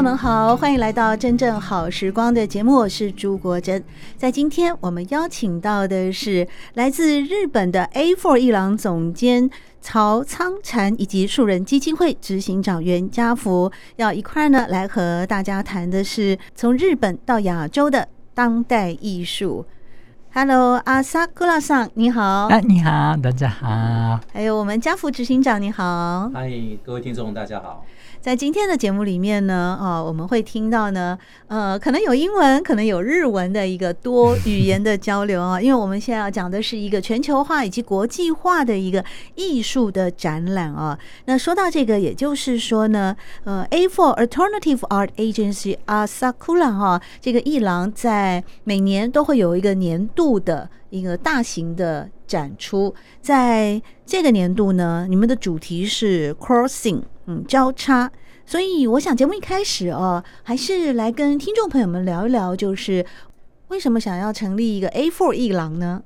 友们好，欢迎来到真正好时光的节目，我是朱国珍。在今天，我们邀请到的是来自日本的 A4 艺廊总监曹仓禅，以及树人基金会执行长袁家福，要一块呢来和大家谈的是从日本到亚洲的当代艺术。Hello，阿萨库拉桑，你好。啊，你好，大家好。还有我们家福执行长，你好。嗨，各位听众，大家好。在今天的节目里面呢，啊，我们会听到呢，呃，可能有英文，可能有日文的一个多语言的交流啊，因为我们现在要讲的是一个全球化以及国际化的一个艺术的展览啊。那说到这个，也就是说呢，呃，A for Alternative Art Agency Asakura 哈，这个艺廊在每年都会有一个年度的一个大型的展出，在这个年度呢，你们的主题是 Crossing。嗯，交叉，所以我想节目一开始哦，还是来跟听众朋友们聊一聊，就是为什么想要成立一个 A Four 一郎呢？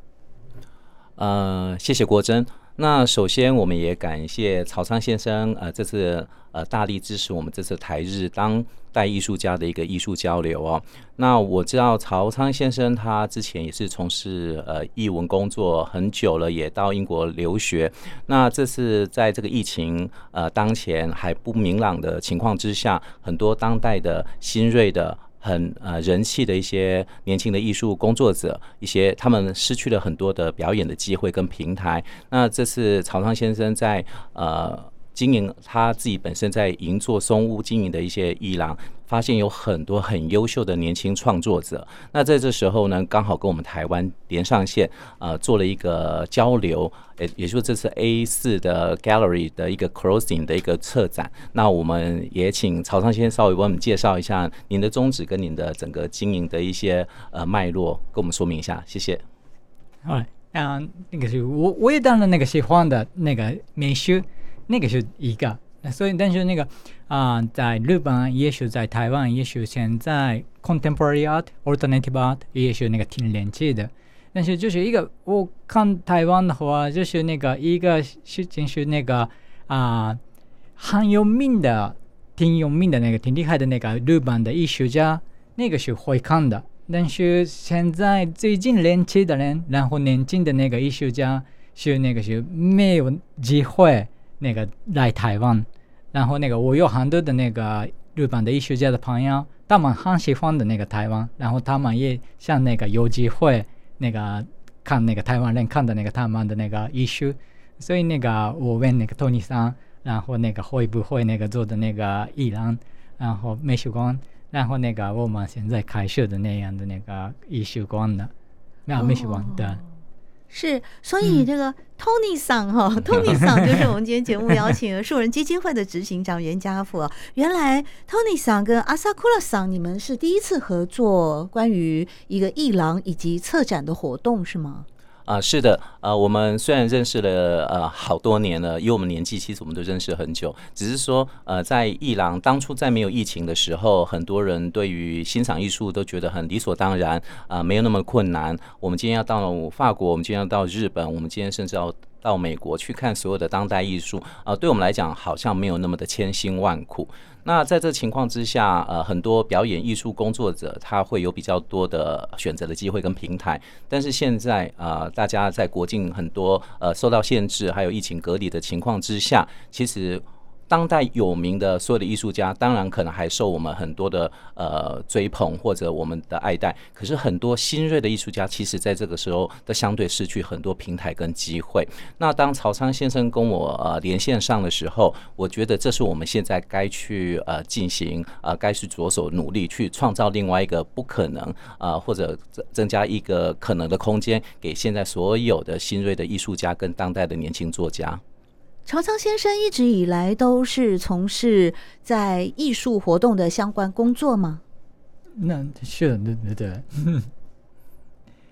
呃，谢谢国珍。那首先，我们也感谢曹昌先生，呃，这次呃大力支持我们这次台日当代艺术家的一个艺术交流哦。那我知道曹昌先生他之前也是从事呃译文工作很久了，也到英国留学。那这次在这个疫情呃当前还不明朗的情况之下，很多当代的新锐的。很呃人气的一些年轻的艺术工作者，一些他们失去了很多的表演的机会跟平台。那这次曹昌先生在呃经营他自己本身在银座松屋经营的一些艺廊。发现有很多很优秀的年轻创作者，那在这时候呢，刚好跟我们台湾连上线，呃，做了一个交流，也也就是这次 A 四的 Gallery 的一个 Crossing 的一个策展。那我们也请曹仓先稍微帮我们介绍一下您的宗旨跟您的整个经营的一些呃脉络，跟我们说明一下，谢谢。好，嗯，那个是我我也当然那个喜欢的那个美术，那个是一个。所以，但是那个啊、在日本也许在台湾也许现在 contemporary art、alternative art 也许那个挺人气的。但是就是一个我看台湾的话，就是那个一个事情是那个啊、很有名的、挺有名的那个挺厉害的那个日本的艺术家，那个是会看的。但是现在最近年轻的人，然后年轻的那个艺术家是那个是没有机会那个来台湾。然后那个我有很多的那个日本的艺术家的朋友，他们很喜欢的那个台湾，然后他们也像那个有机会那个看那个台湾人看的那个他们的那个艺术，所以那个我问那个托尼桑，然后那个会不会那个做的那个艺廊，然后美术馆，然后那个我们现在开设的那样的那个艺术馆的，那美术馆的。是，所以这个 Tony 桑哈，Tony 桑就是我们今天节目邀请的树人基金会的执行长袁家福。原来 Tony 桑跟阿萨库拉桑，你们是第一次合作关于一个艺廊以及策展的活动，是吗？啊，是的，呃，我们虽然认识了呃好多年了，因为我们年纪其实我们都认识很久，只是说呃在伊朗当初在没有疫情的时候，很多人对于欣赏艺术都觉得很理所当然啊，呃，没有那么困难。我们今天要到了法国，我们今天要到日本，我们今天甚至要到美国去看所有的当代艺术啊，呃，对我们来讲好像没有那么的千辛万苦。那在这情况之下，呃，很多表演艺术工作者他会有比较多的选择的机会跟平台，但是现在啊，呃，大家在国境很多呃受到限制，还有疫情隔离的情况之下，其实。当代有名的所有的艺术家，当然可能还受我们很多的呃追捧或者我们的爱戴。可是很多新锐的艺术家，其实在这个时候都相对失去很多平台跟机会。那当曹昌先生跟我呃连线上的时候，我觉得这是我们现在该去呃进行呃该去着手努力去创造另外一个不可能、呃，或者增加一个可能的空间给现在所有的新锐的艺术家跟当代的年轻作家。朝仓先生一直以来都是从事在艺术活动的相关工作吗？那是对对对。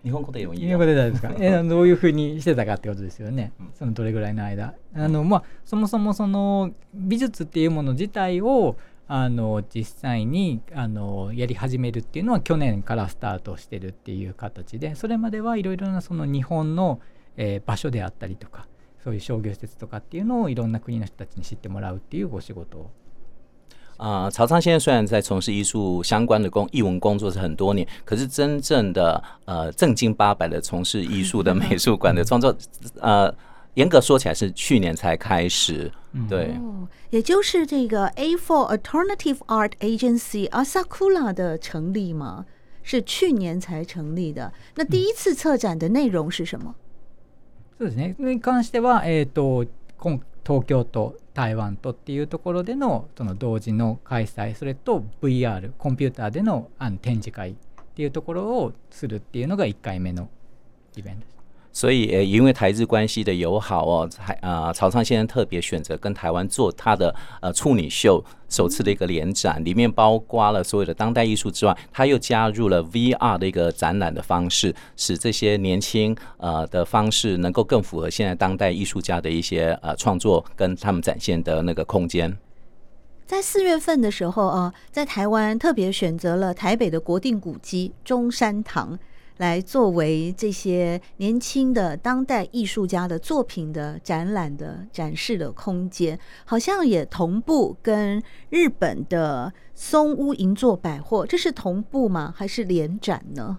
日本语でもいい日本语で大丈夫ですか？えどういうふうにしてたかってことですよね、うん、そのどれぐらいの间あのまあそもそもその美术っていうもの自体をあの実际にあのやり始めるっていうのは去年からスタートしてるっていう形でそれまではいろいろなその日本の、えー、场所であったりとかそういう商业施设とかっていうのをいろんな国の人たちに知ってもらうっていうお仕事を啊、呃，朝仓先生虽然在从事艺术相关的工艺文工作是很多年，可是真正的呃正经八百的从事艺术的美术馆的创作，呃，严格说起来是去年才开始。对，哦，也就是这个 A4 Alternative Art Agency Asakura 的成立吗？是去年才成立的。那第一次策展的内容是什么？ そうですね。に関しては、えっと、今東京都。台湾とっていうところでのその同時の開催それと VR コンピューターでのあの展示会っていうところをするっていうのが1回目のイベントです。所以，呃，因为台日关系的友好哦，还啊，朝仓先生特别选择跟台湾做他的呃处女秀首次的一个联展，里面包括了所有的当代艺术之外，他又加入了 VR 的一个展览的方式，使这些年轻呃的方式能够更符合现在当代艺术家的一些呃创作跟他们展现的那个空间。在四月份的时候啊，在台湾特别选择了台北的国定古迹中山堂。来作为这些年轻的当代艺术家的作品的展览的展示的空间，好像也同步跟日本的松屋银座百货，这是同步吗？还是联展呢？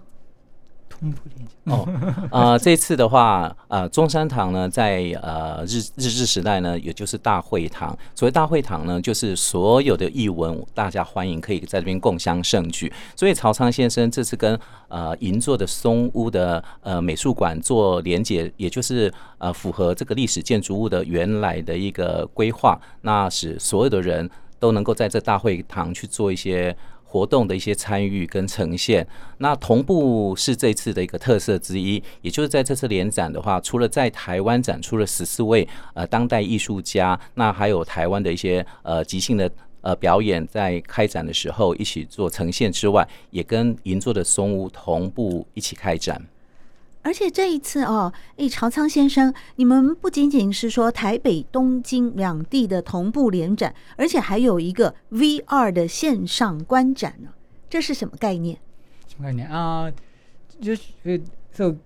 哦，呃，这次的话，呃，中山堂呢，在呃日日治时代呢，也就是大会堂。所谓大会堂呢，就是所有的译文大家欢迎，可以在这边共襄盛举。所以曹昌先生这次跟呃银座的松屋的呃美术馆做连结，也就是呃符合这个历史建筑物的原来的一个规划，那使所有的人都能够在这大会堂去做一些。活动的一些参与跟呈现，那同步是这次的一个特色之一。也就是在这次联展的话，除了在台湾展出了十四位呃当代艺术家，那还有台湾的一些呃即兴的呃表演，在开展的时候一起做呈现之外，也跟银座的松屋同步一起开展。而且这一次哦，诶，朝仓先生，你们不仅仅是说台北、东京两地的同步联展，而且还有一个 VR 的线上观展呢，这是什么概念？什么概念啊？就是说，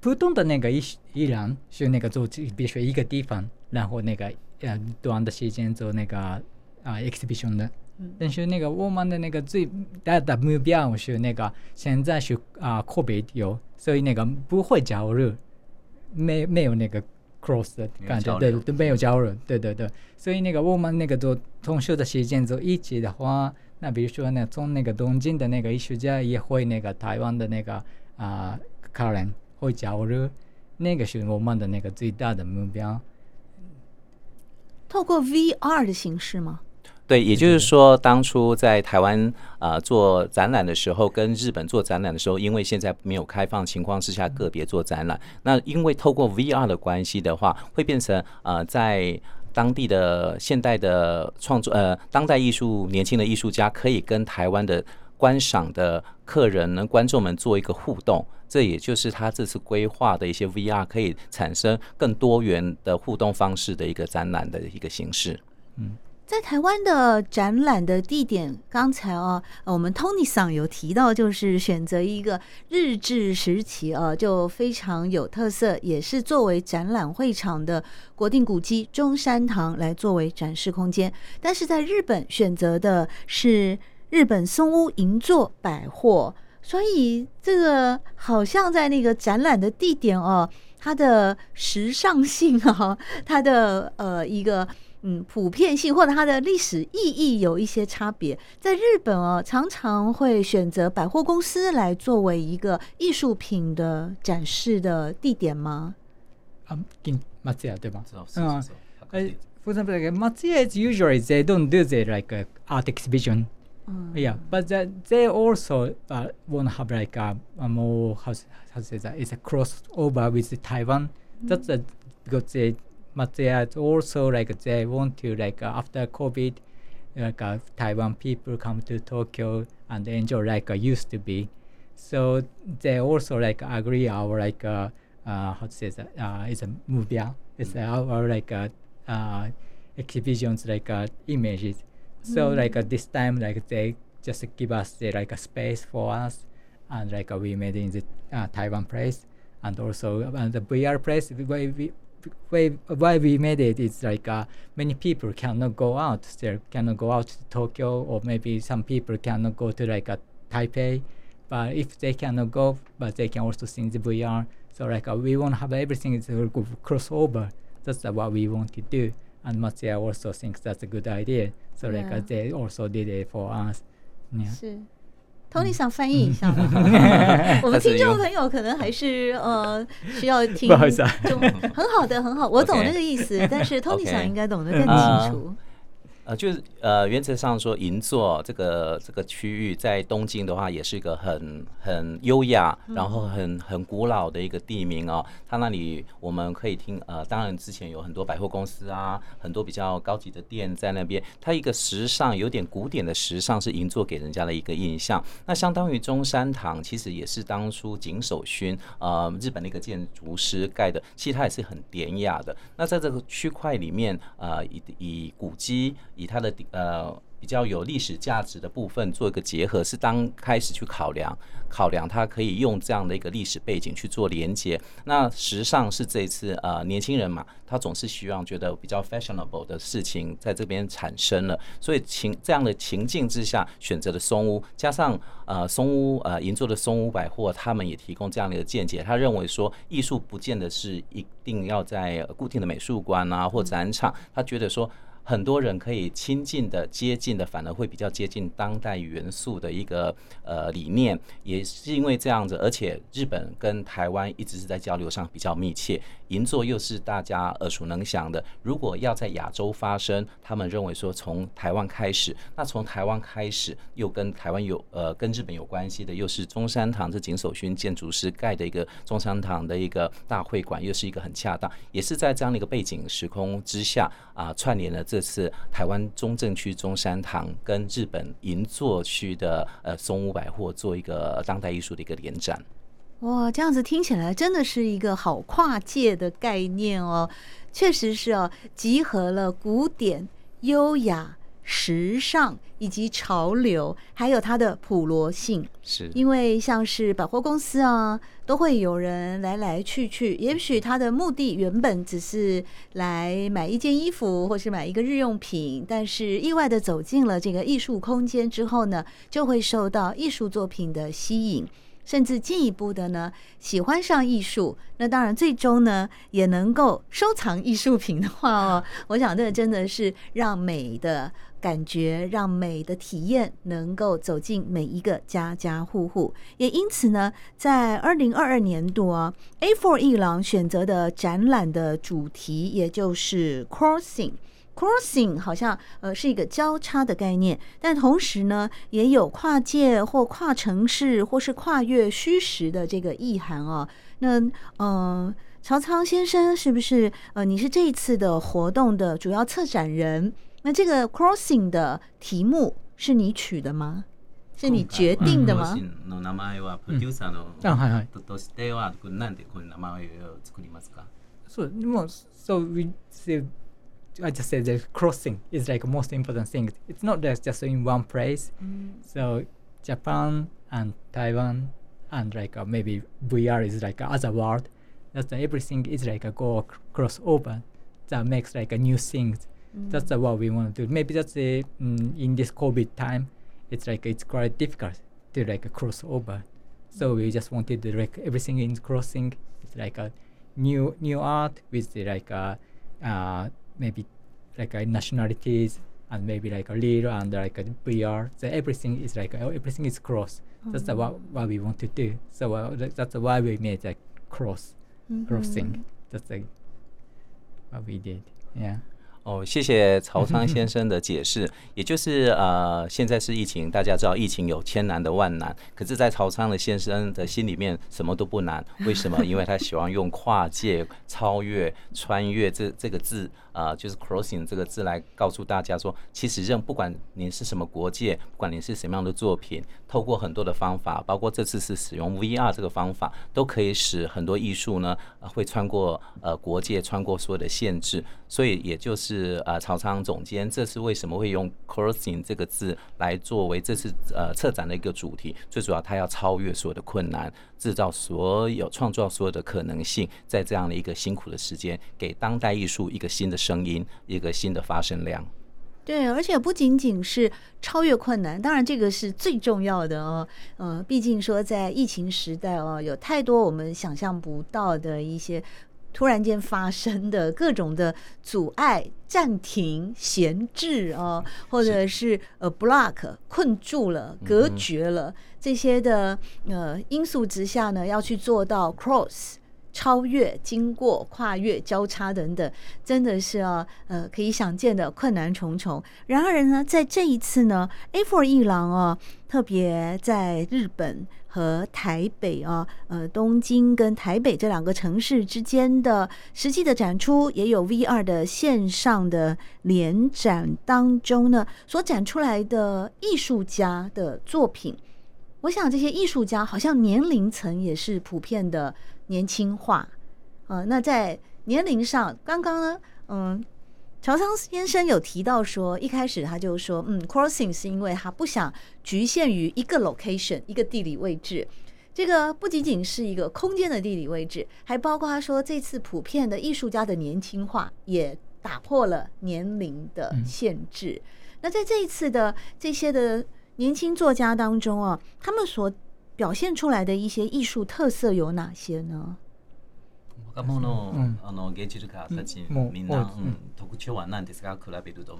普通的那个一依然是那个做，比如说一个地方，然后那个呃短的时间做那个啊 exhibition 的。但是那个我们的那个最大的目标是那个现在是啊 COVID 有，所以那个不会交流，没没有那个 cross 的感觉，对，都没有交流，对对对。所以那个我们那个都同学的时间做一起的话，那比如说呢，从那个东京的那个艺术家也会那个台湾的那个啊客人会交流，那个是我们的那个最大的目标。透过 VR 的形式吗？对，也就是说，当初在台湾啊、呃、做展览的时候，跟日本做展览的时候，因为现在没有开放情况之下，个别做展览。那因为透过 VR 的关系的话，会变成呃，在当地的现代的创作呃，当代艺术年轻的艺术家可以跟台湾的观赏的客人呢、观众们做一个互动。这也就是他这次规划的一些 VR 可以产生更多元的互动方式的一个展览的一个形式。嗯。在台湾的展览的地点，刚才啊，我们 Tony 桑有提到，就是选择一个日治时期啊，就非常有特色，也是作为展览会场的国定古迹中山堂来作为展示空间。但是在日本选择的是日本松屋银座百货，所以这个好像在那个展览的地点哦，它的时尚性啊，它的呃一个。嗯，普遍性或者它的历史意义有一些差别。在日本哦，常常会选择百货公司来作为一个艺术品的展示的地点吗？啊，跟松屋对吧？嗯，呃，for example, Matsya is usually they don't do the like a art exhibition. Yeah, but they also want to have like a more how how to say that it's a crossover with Taiwan. That's because they but they are also like they want to like uh, after COVID, like uh, Taiwan people come to Tokyo and enjoy like uh, used to be. So they also like agree our like uh, uh, how to say that uh, it's a movie. It's our, our like uh, uh, exhibitions like uh, images. So like uh, this time like they just give us the, like a space for us and like uh, we made in the uh, Taiwan place and also uh, the VR place why we why, why we made it is like uh, many people cannot go out. They cannot go out to Tokyo or maybe some people cannot go to like a Taipei. But if they cannot go but they can also see the VR so like uh, we want to have everything is a good crossover that's uh, what we want to do. And Matsuya also thinks that's a good idea. So like Yeah. uh, they also did it for us. Yeah. 是。Tony 想翻译一下吗？我们听众朋友可能还是呃需要听不好意思很好的，很好，我懂那个意思，但是 Tony 想应该懂得更啊清楚。呃，就是呃，原则上说，银座这个这个区域在东京的话，也是一个很很优雅，然后很很古老的一个地名哦。它那里我们可以听呃，当然之前有很多百货公司啊，很多比较高级的店在那边。它一个时尚有点古典的时尚是银座给人家的一个印象。那相当于中山堂，其实也是当初井守勋呃日本的一个建筑师盖的，其实它也是很典雅的。那在这个区块里面，呃，以以古迹。以它的呃比较有历史价值的部分做一个结合，是当开始去考量考量它可以用这样的一个历史背景去做连接。那时尚是这一次呃年轻人嘛，他总是希望觉得比较 fashionable 的事情在这边产生了，所以情这样的情境之下选择了松屋，加上呃松屋呃银座的松屋百货，他们也提供这样的一个见解。他认为说艺术不见得是一定要在固定的美术馆啊或展场，他觉得说。很多人可以亲近的、接近的，反而会比较接近当代元素的一个呃理念，也是因为这样子，而且日本跟台湾一直是在交流上比较密切，银座又是大家耳熟能详的。如果要在亚洲发生，他们认为说从台湾开始，那从台湾开始又跟台湾有呃跟日本有关系的，又是中山堂，这井守勋建筑师盖的一个中山堂的一个大会馆，又是一个很恰当，也是在这样的一个背景时空之下啊、串联了。这次台湾中正区中山堂跟日本银座区的呃松屋百货做一个当代艺术的一个联展，哇，这样子听起来真的是一个好跨界的概念哦，确实是哦，集合了古典、优雅、时尚以及潮流，还有它的普罗性。是因为像是百货公司啊，都会有人来来去去。也许他的目的原本只是来买一件衣服，或是买一个日用品，但是意外的走进了这个艺术空间之后呢，就会受到艺术作品的吸引，甚至进一步的呢，喜欢上艺术。那当然，最终呢，也能够收藏艺术品的话哦，我想这真的是让美的。感觉让美的体验能够走进每一个家家户户，也因此呢，在二零二二年度啊，A4 一郎选择的展览的主题也就是 crossing。crossing 好像呃是一个交叉的概念，但同时呢，也有跨界或跨城市或是跨越虚实的这个意涵啊。那嗯、曹仓先生是不是呃，你是这一次的活动的主要策展人？那这个 crossing 的题目是你取的吗？是你决定的吗？の名前はプロデューサーのあはいはいとしてはなんでこの名前を作りますか？そうでも so we say I just said that crossing is like most important thing. It's not just just in one place. So Japan and Taiwan and like uh, maybe VR is like other world. That's everything is like a go crossover that makes like a new things. That's uh, what we want to do. Maybe that's uh, mm, in this COVID time, it's like it's quite difficult to like a crossover. So we just wanted to like everything in crossing. It's like a new new art with the, like uh, uh, maybe like uh, nationalities and maybe like a little and like a VR. So everything is like uh, everything is cross. That's uh, what what we want to do. So uh, that- that's why we made like cross crossing. That's like what we did. Yeah. 哦，谢谢曹昌先生的解释。也就是呃，现在是疫情，大家知道疫情有千难的万难，可是，在曹昌的先生的心里面，什么都不难。为什么？因为他喜欢用跨界、超越、穿越这这个字啊、呃，就是 crossing 这个字来告诉大家说，其实任不管您是什么国界，不管您是什么样的作品，透过很多的方法，包括这次是使用 VR 这个方法，都可以使很多艺术呢会穿过呃国界，穿过所有的限制。所以，也就是呃，曹昌总监这次为什么会用 crossing 这个字来作为这次呃策展的一个主题？最主要，他要超越所有的困难，制造所有创造所有的可能性，在这样的一个辛苦的时间，给当代艺术一个新的声音，一个新的发声量。对，而且不仅仅是超越困难，当然这个是最重要的哦。呃，毕竟说在疫情时代哦，有太多我们想象不到的一些。突然间发生的各种的阻碍、暂停、闲置啊，或者是呃 block 困住了、隔绝了这些的呃因素之下呢，要去做到 cross。超越、经过、跨越、交叉等等，真的是啊，呃，可以想见的困难重重。然而呢，在这一次呢，A4 艺廊啊，特别在日本和台北啊，呃，东京跟台北这两个城市之间的实际的展出，也有 VR 的线上的联展当中呢，所展出来的艺术家的作品，我想这些艺术家好像年龄层也是普遍的。年轻化，呃，那在年龄上，刚刚呢，嗯，乔桑先生有提到说，一开始他就说，嗯，crossing 是因为他不想局限于一个 location 一个地理位置，这个不仅仅是一个空间的地理位置，还包括他说这次普遍的艺术家的年轻化也打破了年龄的限制。嗯、那在这一次的这些的年轻作家当中啊，他们所表现出来的一些艺术特色有哪些呢？若者のあの芸术家たちみんな特徴は何ですか？比べると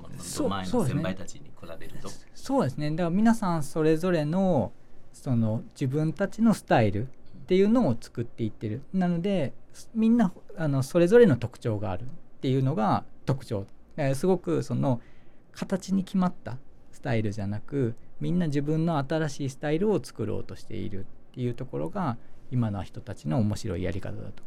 前の先辈たちに比べると。そうですね。だから皆さんそれぞれのその自分たちのスタイルっていうのを作っていってる。なのでみんなあのそれぞれの特徴があるっていうのが特徴。すごくその形に决まったスタイルじゃなく。みんな自分の新しいスタイルを作ろうとしているっていうところが今の人たちの面白いやり方だと。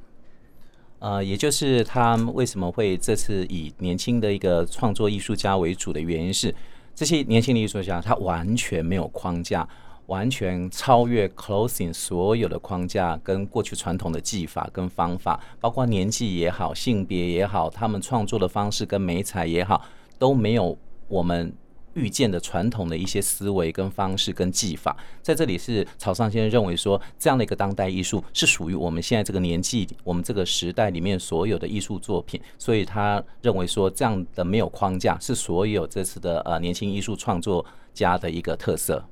呃，也就是他为什么会这次以年轻的一个创作艺术家为主的原因是，这些年轻的艺术家他完全没有框架，完全超越 closing 所有的框架跟过去传统的技法跟方法，包括年纪也好、性别也好，他们创作的方式跟媒材也好，都没有我们。 遇见的传统的一些思维跟方式跟技法，在这里是曹昌先生认为说，这样的一个当代艺术是属于我们现在这个年纪、我们这个时代里面所有的艺术作品，所以他认为说，这样的没有框架是所有这次的呃年轻艺术创作家的一个特色。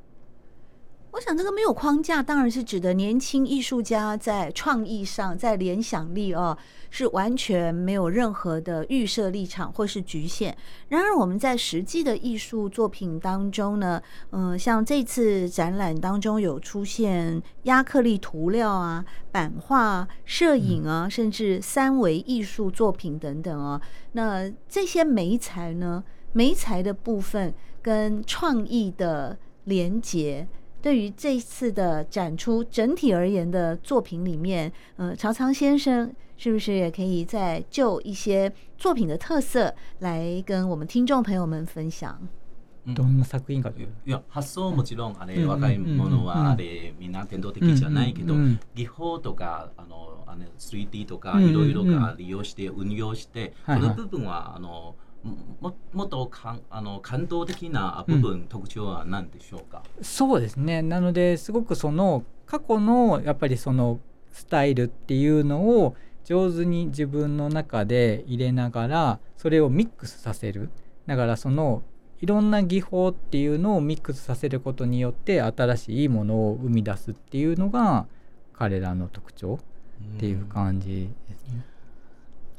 我想，这个没有框架，当然是指的年轻艺术家在创意上，在联想力哦，是完全没有任何的预设立场或是局限。然而，我们在实际的艺术作品当中呢，嗯，像这次展览当中有出现亚克力涂料啊、版画、摄影啊，甚至三维艺术作品等等哦。那这些媒材呢，媒材的部分跟创意的连结。对于这次的展出整体而言的作品里面，呃，曹昌先生是不是也可以再就一些作品的特色来跟我们听众朋友们分享？どんな作品かという。いや、発想もちろんあれ若い者はあれみんな伝统的じゃないけど、技法とかあのあの 3D とかいろいろが利用して运用して、この部分はあの。 ももっとかあの感动的な部分、うん、特徴は何でしょうか？そうですね。なのですごくその过去のやっぱりそのスタイルっていうのを上手に自分の中で入れながらそれをミックスさせる。だからそのいろんな技法っていうのをミックスさせることによって新しいものを生み出すっていうのが彼らの特徴っていう感じですね。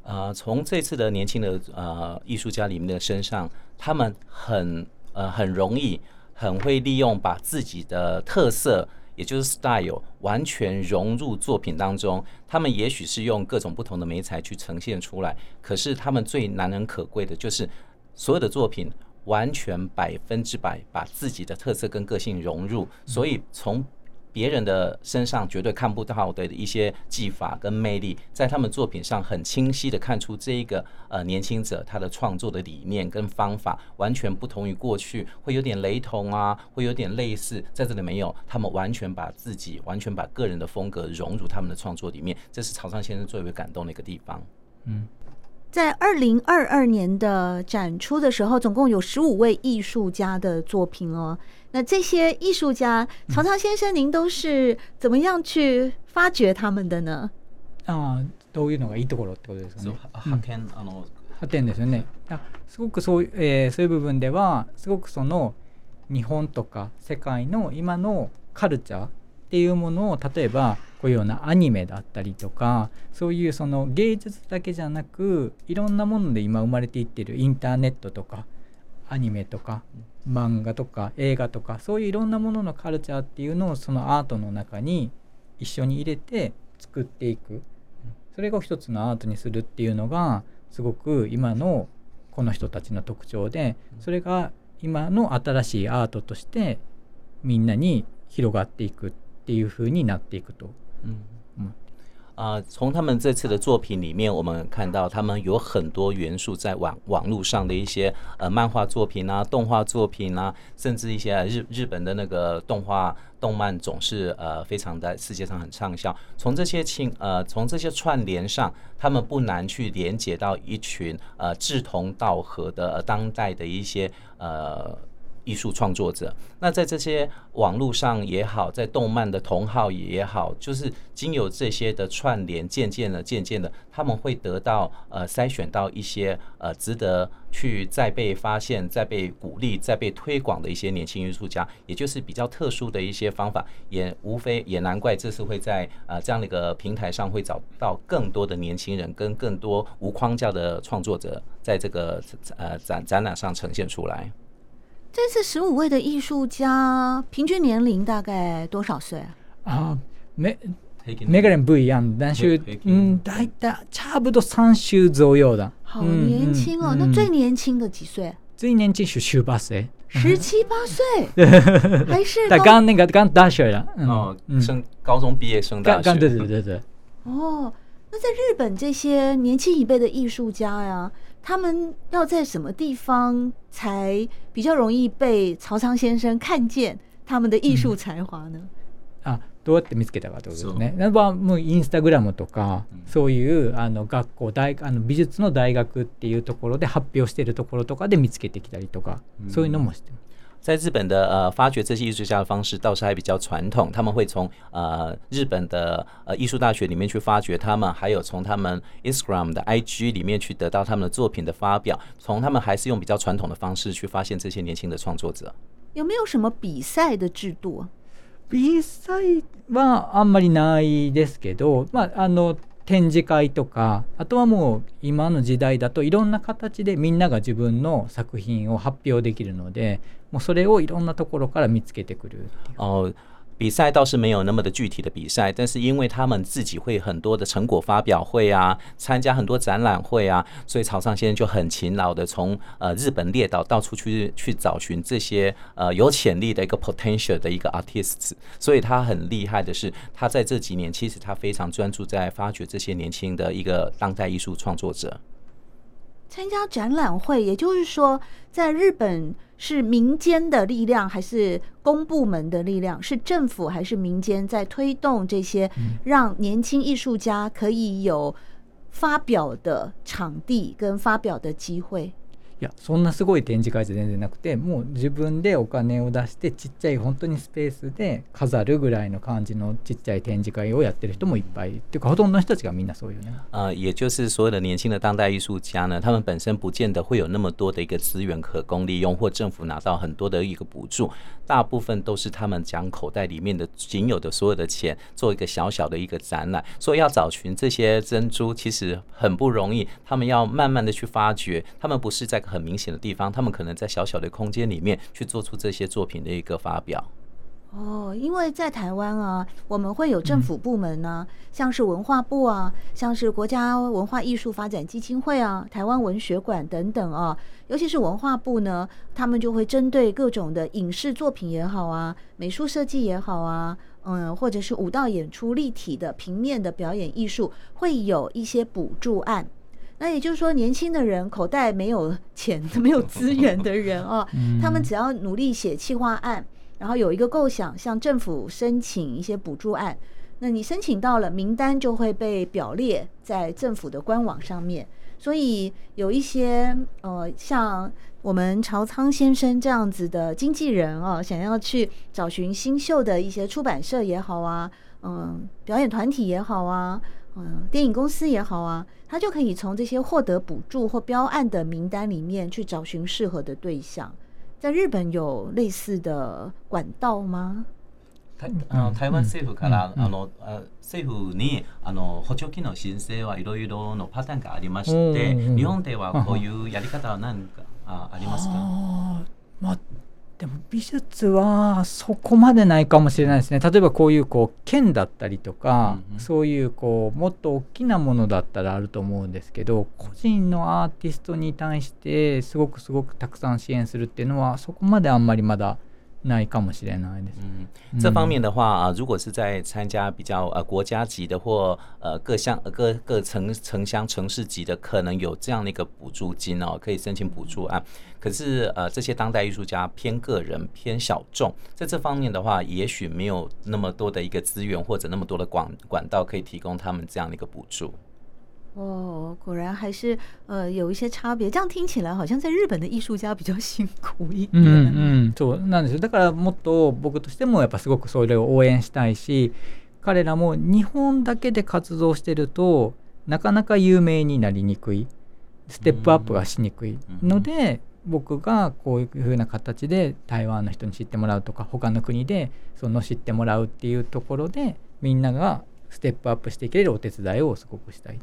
呃，从这次的年轻的呃艺术家里面的身上，他们很呃很容易，很会利用把自己的特色也就是 style 完全融入作品当中。他们也许是用各种不同的媒材去呈现出来，可是他们最难能可贵的就是所有的作品完全百分之百把自己的特色跟个性融入，所以从别人的身上绝对看不到的一些技法跟魅力，在他们作品上很清晰的看出这一个呃年轻者他的创作的理念跟方法完全不同于过去，会有点雷同啊，会有点类似，在这里没有，他们完全把自己完全把个人的风格融入他们的创作里面，这是曹昌先生最为感动的一个地方。嗯。在二零二二年的展出的时候，总共有十五位艺术家的作品哦。那这些艺术家，曹昌先生，您都是怎么样去发掘他们的呢？啊，どういうのがいいところってことですかね。発见あの発见ですよね。すごくそういう、えー、そういう部分ではすごくその日本とか世界の今のカルチャーっていうものを例えば こういうようなアニメだったりとかそういうその芸术だけじゃなくいろんなもので今生まれていってるインターネットとかアニメとか漫画とか映画とかそういういろんなもののカルチャーっていうのをそのアートの中に一绪に入れて作っていくそれが一つのアートにするっていうのがすごく今のこの人たちの特徴でそれが今の新しいアートとしてみんなに広がっていくっていう风になっていくと。嗯嗯啊，从他们这次的作品里面，我们看到他们有很多元素在网网络上的一些呃漫画作品啊、动画作品啊，甚至一些日日本的那个动画动漫，总是呃非常在世界上很畅销。从这些亲呃从这些串联上，他们不难去连接到一群呃志同道合的当代的一些呃。艺术创作者，那在这些网络上也好，在动漫的同好也好，就是经由这些的串联，渐渐的、渐渐的，他们会得到呃筛选到一些呃值得去再被发现、再被鼓励、再被推广的一些年轻艺术家，也就是比较特殊的一些方法，也无非也难怪这次会在呃这样的一个平台上会找到更多的年轻人跟更多无框架的创作者，在这个呃展展览上呈现出来。这次十五位的艺术家平均年龄大概多少岁啊？啊，每每个人不一样，但是嗯，大概差不多三十左右的。好年轻哦！那最年轻的几岁？最年轻是十八岁，十七八岁，还是刚刚那个刚大学了哦，升高中毕业升大学，对对对对。哦，那在日本这些年轻一辈的艺术家呀？他们要在什么地方才比较容易被曹昌先生看见他们的艺术才华呢？嗯、啊，どうやって见つけたかということですね。那么もうインスタグラムとか、そういうあの学校大あの美术の大学っていうところで発表しているところとかで见つけてきたりとか、そういうのもしてます。在日本的呃发掘这些艺术家的方式倒是还比较传统，他们会从呃日本的呃艺术大学里面去发掘他们，还有从他们 Instagram 的 IG 里面去得到他们的作品的发表，从他们还是用比较传统的方式去发现这些年轻的创作者。有没有什么比赛的制度？比赛はあんまりないですけど、まああの。 展示会とかあとはもう今の時代だといろんな形でみんなが自分の作品を発表できるのでもうそれをいろんなところから見つけてくる。あ比赛倒是没有那么的具体的比赛，但是因为他们自己会很多的成果发表会啊，参加很多展览会啊，所以曹昌先生就很勤劳的从呃日本列岛到处去去找寻这些呃有潜力的一个 potential 的一个 artists，所以他很厉害的是，他在这几年其实他非常专注在发掘这些年轻的一个当代艺术创作者。参加展览会，也就是说，在日本是民间的力量还是公部门的力量？是政府还是民间在推动这些，让年轻艺术家可以有发表的场地跟发表的机会？いやそんなすごい展示会じゃ全然なくてもう自分でお金を出してちっちゃい本当にスペースで饰るぐらいの感じのちっちゃい展示会をやってる人もいっぱいっていうかほとんどの人たちがみんなそういうね。呃，也就是所有的年轻的当代艺术家呢，他们本身不见得会有那么多的一个资源可供利用，或政府拿到很多的一个补助，大部分都是他们将口袋里面的仅有的所有的钱做一个小小的一个展览。所以要找寻这些珍珠其实很不容易，他们要慢慢的去发掘，他们不是在。很明显的地方，他们可能在小小的空间里面去做出这些作品的一个发表。哦，因为在台湾啊，我们会有政府部门呢、啊，嗯、像是文化部啊，像是国家文化艺术发展基金会啊，台湾文学馆等等啊。尤其是文化部呢，他们就会针对各种的影视作品也好啊，美术设计也好啊，嗯，或者是舞蹈演出、立体的平面的表演艺术，会有一些补助案。那也就是说，年轻的人口袋没有钱、没有资源的人啊，他们只要努力写企划案，然后有一个构想，向政府申请一些补助案。那你申请到了，名单就会被表列在政府的官网上面。所以有一些呃，像我们朝仓先生这样子的经纪人啊，想要去找寻新秀的一些出版社也好啊，嗯，表演团体也好啊，嗯，电影公司也好啊，他就可以从这些获得补助或标案的名单里面去找寻适合的对象。在日本有类似的管道吗？台あの台湾政府から、あの政府にあの补助金の申请はいろいろのパターンがありまして、日本ではこういうやり方は何かあありますか？まあ でも美术はそこまでないかもしれないですね。例えばこういうこう剣だったりとか、うんうん、そういうこうもっと大きなものだったらあると思うんですけど、个人のアーティストに対してすごくすごくたくさん支援するっていうのはそこまであんまりまだ。那一个もしれないです。嗯，这方面的话啊，如果是在参加比较呃国家级的或呃各乡各各城城乡城市级的，可能有这样的一个补助金哦，可以申请补助啊。可是呃这些当代艺术家偏个人偏小众，在这方面的话，也许没有那么多的一个资源或者那么多的管管道可以提供他们这样的一个补助。 哦，果然还是呃有一些差别。这样听起来好像在日本的艺术家比较辛苦一点。嗯嗯，そうなんですよ。だからもっと仆としてもやっぱすごくそれを応援したいし、彼らも日本だけで活动してるとなかなか有名になりにくい、ステップアップがしにくいので、仆がこういう风な形で台湾の人に知ってもらうとか、他の国でその知ってもらうっていうところでみんながステップアップしていけるお手伝いをすごくしたい。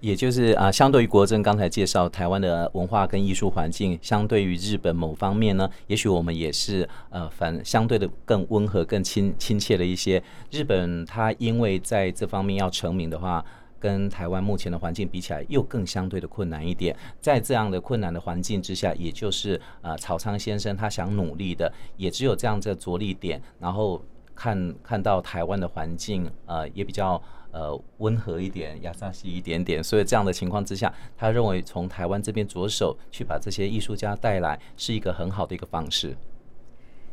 也就是啊，相对于国珍刚才介绍台湾的文化跟艺术环境，相对于日本某方面呢，也许我们也是呃反相对的更温和、更亲亲切的一些。日本它因为在这方面要成名的话，跟台湾目前的环境比起来，又更相对的困难一点。在这样的困难的环境之下，也就是呃草仓先生他想努力的，也只有这样的着力点，然后看看到台湾的环境呃也比较。呃，温和一点，亚萨西一点点，所以这样的情况之下，他认为从台湾这边着手去把这些艺术家带来，是一个很好的一个方式。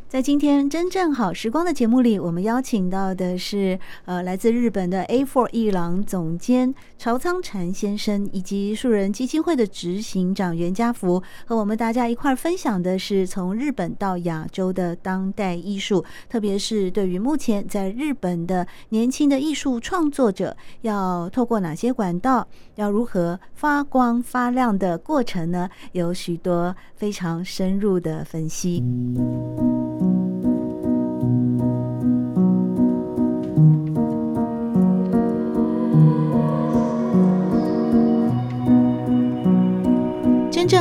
在今天真正好时光的节目里，我们邀请到的是呃来自日本的 A4 艺廊总监朝仓禅先生，以及树人基金会的执行长袁家福，和我们大家一块儿分享的是从日本到亚洲的当代艺术，特别是对于目前在日本的年轻的艺术创作者，要透过哪些管道，要如何发光发亮的过程呢？有许多非常深入的分析。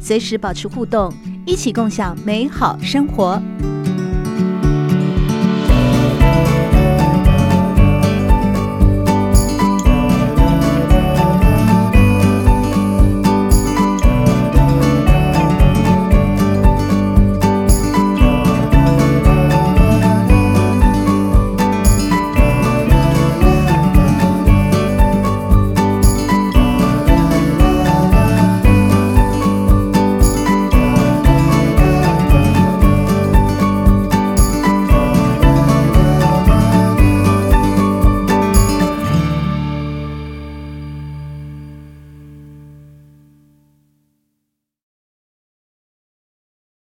随时保持互动，一起共享美好生活。